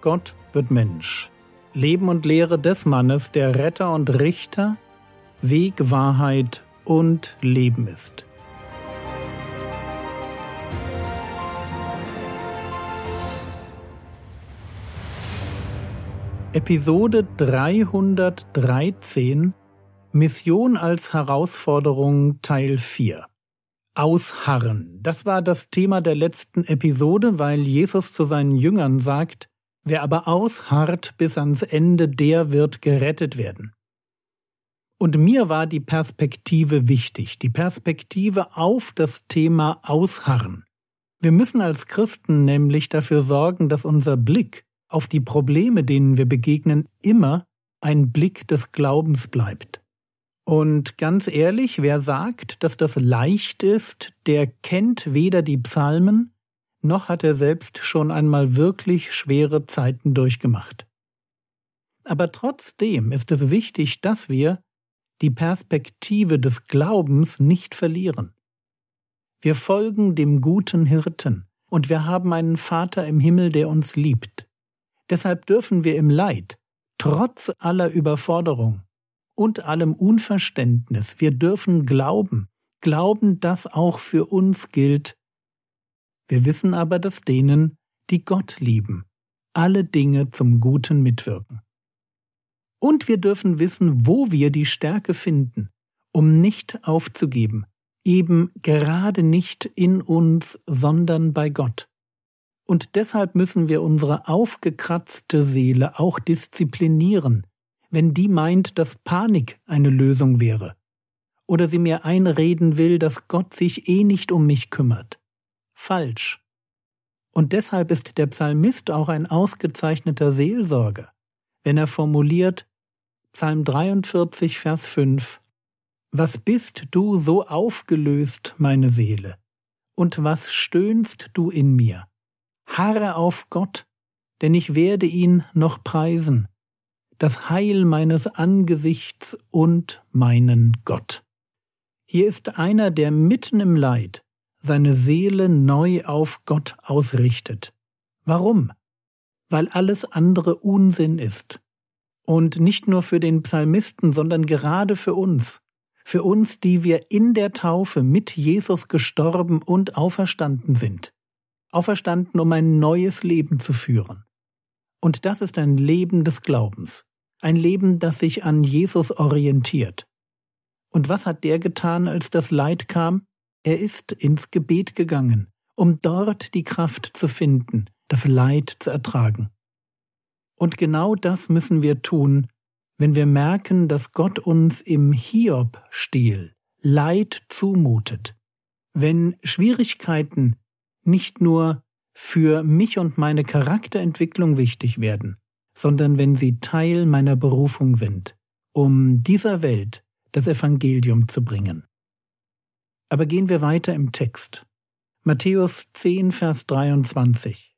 Gott wird Mensch. Leben und Lehre des Mannes, der Retter und Richter, Weg, Wahrheit und Leben ist. Episode 313 Mission als Herausforderung Teil 4 Ausharren. Das war das Thema der letzten Episode, weil Jesus zu seinen Jüngern sagt, wer aber ausharrt bis ans Ende, der wird gerettet werden. Und mir war die Perspektive wichtig, die Perspektive auf das Thema Ausharren. Wir müssen als Christen nämlich dafür sorgen, dass unser Blick auf die Probleme, denen wir begegnen, immer ein Blick des Glaubens bleibt. Und ganz ehrlich, wer sagt, dass das leicht ist, der kennt weder die Psalmen, noch hat er selbst schon einmal wirklich schwere Zeiten durchgemacht. Aber trotzdem ist es wichtig, dass wir die Perspektive des Glaubens nicht verlieren. Wir folgen dem guten Hirten, und wir haben einen Vater im Himmel, der uns liebt. Deshalb dürfen wir im Leid, trotz aller Überforderung, und allem Unverständnis. Wir dürfen glauben, glauben, dass auch für uns gilt. Wir wissen aber, dass denen, die Gott lieben, alle Dinge zum Guten mitwirken. Und wir dürfen wissen, wo wir die Stärke finden, um nicht aufzugeben, eben gerade nicht in uns, sondern bei Gott. Und deshalb müssen wir unsere aufgekratzte Seele auch disziplinieren, wenn die meint, dass Panik eine Lösung wäre, oder sie mir einreden will, dass Gott sich eh nicht um mich kümmert. Falsch. Und deshalb ist der Psalmist auch ein ausgezeichneter Seelsorger, wenn er formuliert, Psalm 43, Vers 5, Was bist du so aufgelöst, meine Seele, und was stöhnst du in mir? Harre auf Gott, denn ich werde ihn noch preisen, das Heil meines Angesichts und meinen Gott. Hier ist einer, der mitten im Leid seine Seele neu auf Gott ausrichtet. Warum? Weil alles andere Unsinn ist. Und nicht nur für den Psalmisten, sondern gerade für uns. Für uns, die wir in der Taufe mit Jesus gestorben und auferstanden sind. Auferstanden, um ein neues Leben zu führen. Und das ist ein Leben des Glaubens. Ein Leben, das sich an Jesus orientiert. Und was hat der getan, als das Leid kam? Er ist ins Gebet gegangen, um dort die Kraft zu finden, das Leid zu ertragen. Und genau das müssen wir tun, wenn wir merken, dass Gott uns im Hiob-Stil Leid zumutet, wenn Schwierigkeiten nicht nur für mich und meine Charakterentwicklung wichtig werden, sondern wenn sie Teil meiner Berufung sind, um dieser Welt das Evangelium zu bringen. Aber gehen wir weiter im Text. Matthäus 10, Vers 23.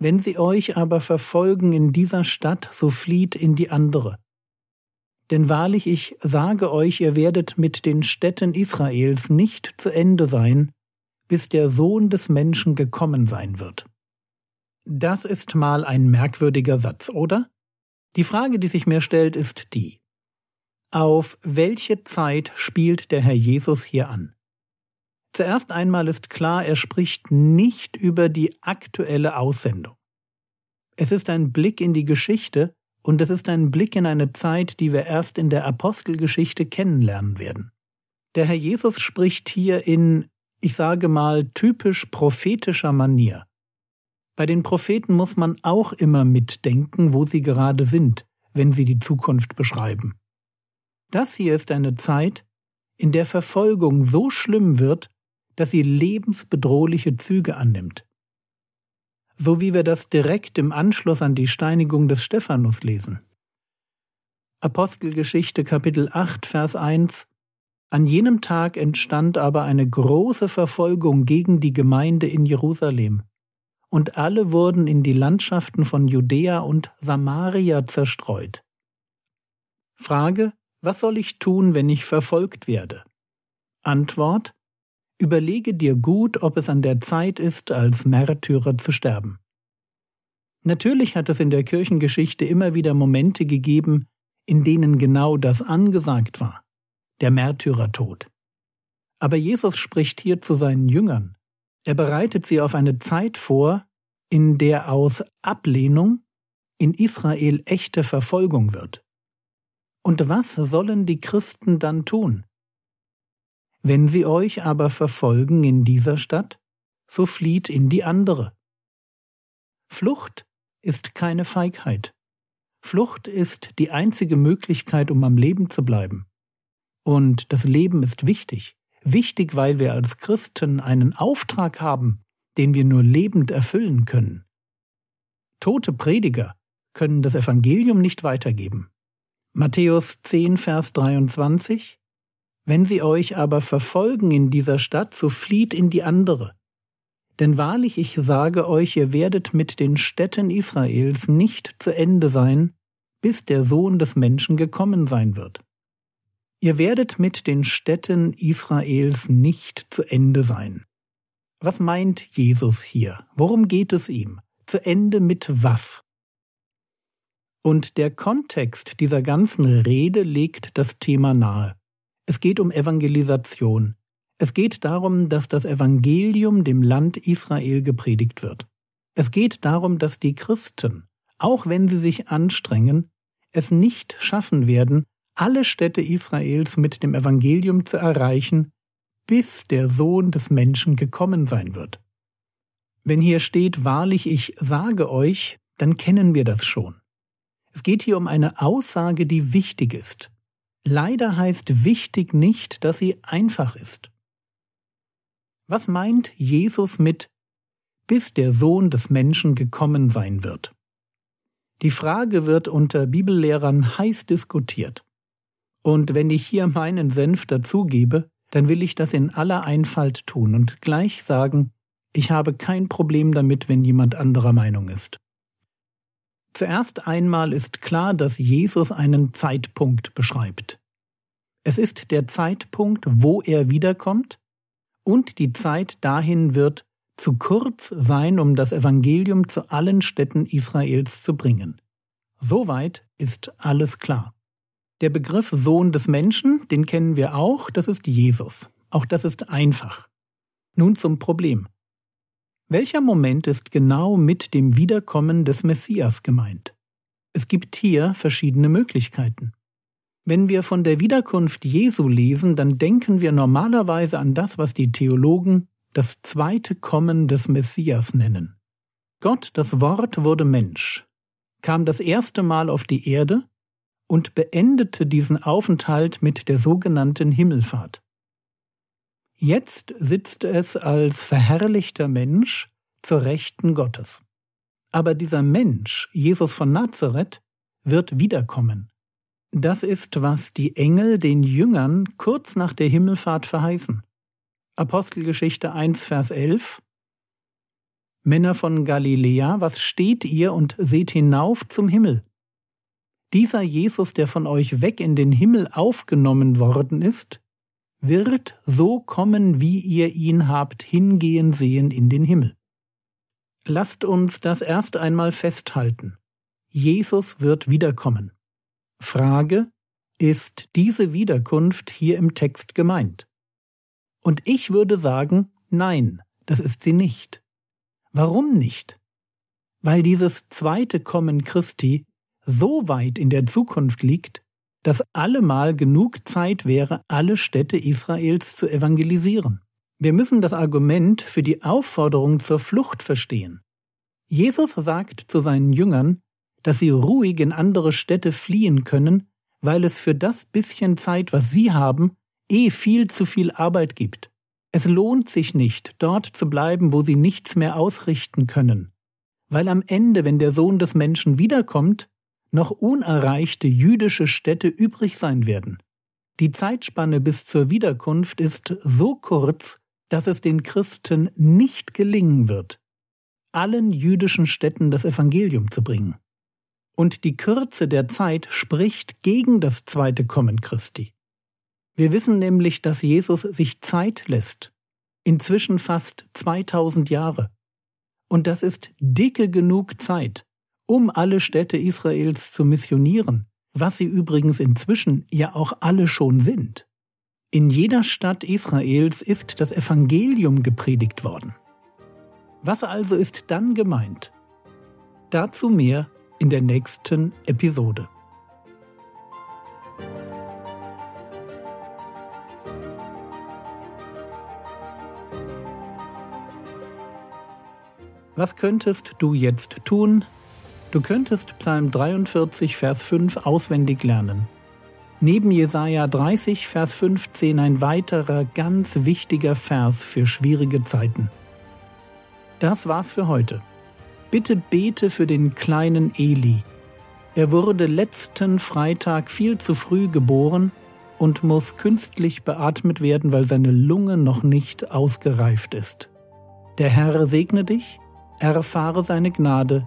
Wenn sie euch aber verfolgen in dieser Stadt, so flieht in die andere. Denn wahrlich ich sage euch, ihr werdet mit den Städten Israels nicht zu Ende sein, bis der Sohn des Menschen gekommen sein wird. Das ist mal ein merkwürdiger Satz, oder? Die Frage, die sich mir stellt, ist die. Auf welche Zeit spielt der Herr Jesus hier an? Zuerst einmal ist klar, er spricht nicht über die aktuelle Aussendung. Es ist ein Blick in die Geschichte und es ist ein Blick in eine Zeit, die wir erst in der Apostelgeschichte kennenlernen werden. Der Herr Jesus spricht hier in, ich sage mal, typisch prophetischer Manier. Bei den Propheten muss man auch immer mitdenken, wo sie gerade sind, wenn sie die Zukunft beschreiben. Das hier ist eine Zeit, in der Verfolgung so schlimm wird, dass sie lebensbedrohliche Züge annimmt. So wie wir das direkt im Anschluss an die Steinigung des Stephanus lesen. Apostelgeschichte Kapitel 8 Vers 1 An jenem Tag entstand aber eine große Verfolgung gegen die Gemeinde in Jerusalem und alle wurden in die Landschaften von Judäa und Samaria zerstreut. Frage, was soll ich tun, wenn ich verfolgt werde? Antwort, überlege dir gut, ob es an der Zeit ist, als Märtyrer zu sterben. Natürlich hat es in der Kirchengeschichte immer wieder Momente gegeben, in denen genau das angesagt war, der Märtyrertod. Aber Jesus spricht hier zu seinen Jüngern. Er bereitet sie auf eine Zeit vor, in der aus Ablehnung in Israel echte Verfolgung wird. Und was sollen die Christen dann tun? Wenn sie euch aber verfolgen in dieser Stadt, so flieht in die andere. Flucht ist keine Feigheit. Flucht ist die einzige Möglichkeit, um am Leben zu bleiben. Und das Leben ist wichtig. Wichtig, weil wir als Christen einen Auftrag haben, den wir nur lebend erfüllen können. Tote Prediger können das Evangelium nicht weitergeben. Matthäus 10, Vers 23 Wenn sie euch aber verfolgen in dieser Stadt, so flieht in die andere. Denn wahrlich ich sage euch, ihr werdet mit den Städten Israels nicht zu Ende sein, bis der Sohn des Menschen gekommen sein wird. Ihr werdet mit den Städten Israels nicht zu Ende sein. Was meint Jesus hier? Worum geht es ihm? Zu Ende mit was? Und der Kontext dieser ganzen Rede legt das Thema nahe. Es geht um Evangelisation. Es geht darum, dass das Evangelium dem Land Israel gepredigt wird. Es geht darum, dass die Christen, auch wenn sie sich anstrengen, es nicht schaffen werden, alle Städte Israels mit dem Evangelium zu erreichen, bis der Sohn des Menschen gekommen sein wird. Wenn hier steht, wahrlich ich sage euch, dann kennen wir das schon. Es geht hier um eine Aussage, die wichtig ist. Leider heißt wichtig nicht, dass sie einfach ist. Was meint Jesus mit bis der Sohn des Menschen gekommen sein wird? Die Frage wird unter Bibellehrern heiß diskutiert. Und wenn ich hier meinen Senf dazugebe, dann will ich das in aller Einfalt tun und gleich sagen, ich habe kein Problem damit, wenn jemand anderer Meinung ist. Zuerst einmal ist klar, dass Jesus einen Zeitpunkt beschreibt. Es ist der Zeitpunkt, wo er wiederkommt und die Zeit dahin wird zu kurz sein, um das Evangelium zu allen Städten Israels zu bringen. Soweit ist alles klar. Der Begriff Sohn des Menschen, den kennen wir auch, das ist Jesus. Auch das ist einfach. Nun zum Problem. Welcher Moment ist genau mit dem Wiederkommen des Messias gemeint? Es gibt hier verschiedene Möglichkeiten. Wenn wir von der Wiederkunft Jesu lesen, dann denken wir normalerweise an das, was die Theologen das zweite Kommen des Messias nennen. Gott, das Wort wurde Mensch, kam das erste Mal auf die Erde und beendete diesen Aufenthalt mit der sogenannten Himmelfahrt. Jetzt sitzt es als verherrlichter Mensch zur Rechten Gottes. Aber dieser Mensch, Jesus von Nazareth, wird wiederkommen. Das ist, was die Engel den Jüngern kurz nach der Himmelfahrt verheißen. Apostelgeschichte 1, Vers 11 Männer von Galiläa, was steht ihr und seht hinauf zum Himmel? Dieser Jesus, der von euch weg in den Himmel aufgenommen worden ist, wird so kommen, wie ihr ihn habt hingehen sehen in den Himmel. Lasst uns das erst einmal festhalten. Jesus wird wiederkommen. Frage, ist diese Wiederkunft hier im Text gemeint? Und ich würde sagen, nein, das ist sie nicht. Warum nicht? Weil dieses zweite Kommen Christi so weit in der Zukunft liegt, dass allemal genug Zeit wäre, alle Städte Israels zu evangelisieren. Wir müssen das Argument für die Aufforderung zur Flucht verstehen. Jesus sagt zu seinen Jüngern, dass sie ruhig in andere Städte fliehen können, weil es für das bisschen Zeit, was sie haben, eh viel zu viel Arbeit gibt. Es lohnt sich nicht, dort zu bleiben, wo sie nichts mehr ausrichten können, weil am Ende, wenn der Sohn des Menschen wiederkommt, noch unerreichte jüdische Städte übrig sein werden. Die Zeitspanne bis zur Wiederkunft ist so kurz, dass es den Christen nicht gelingen wird, allen jüdischen Städten das Evangelium zu bringen und die Kürze der Zeit spricht gegen das zweite Kommen Christi. Wir wissen nämlich, dass Jesus sich Zeit lässt, inzwischen fast 2000 Jahre. Und das ist dicke genug Zeit, um alle Städte Israels zu missionieren, was sie übrigens inzwischen ja auch alle schon sind. In jeder Stadt Israels ist das Evangelium gepredigt worden. Was also ist dann gemeint? Dazu mehr in der nächsten Episode. Was könntest du jetzt tun? Du könntest Psalm 43, Vers 5 auswendig lernen. Neben Jesaja 30, Vers 15 ein weiterer ganz wichtiger Vers für schwierige Zeiten. Das war's für heute. Bitte bete für den kleinen Eli. Er wurde letzten Freitag viel zu früh geboren und muss künstlich beatmet werden, weil seine Lunge noch nicht ausgereift ist. Der Herr segne dich erfahre seine Gnade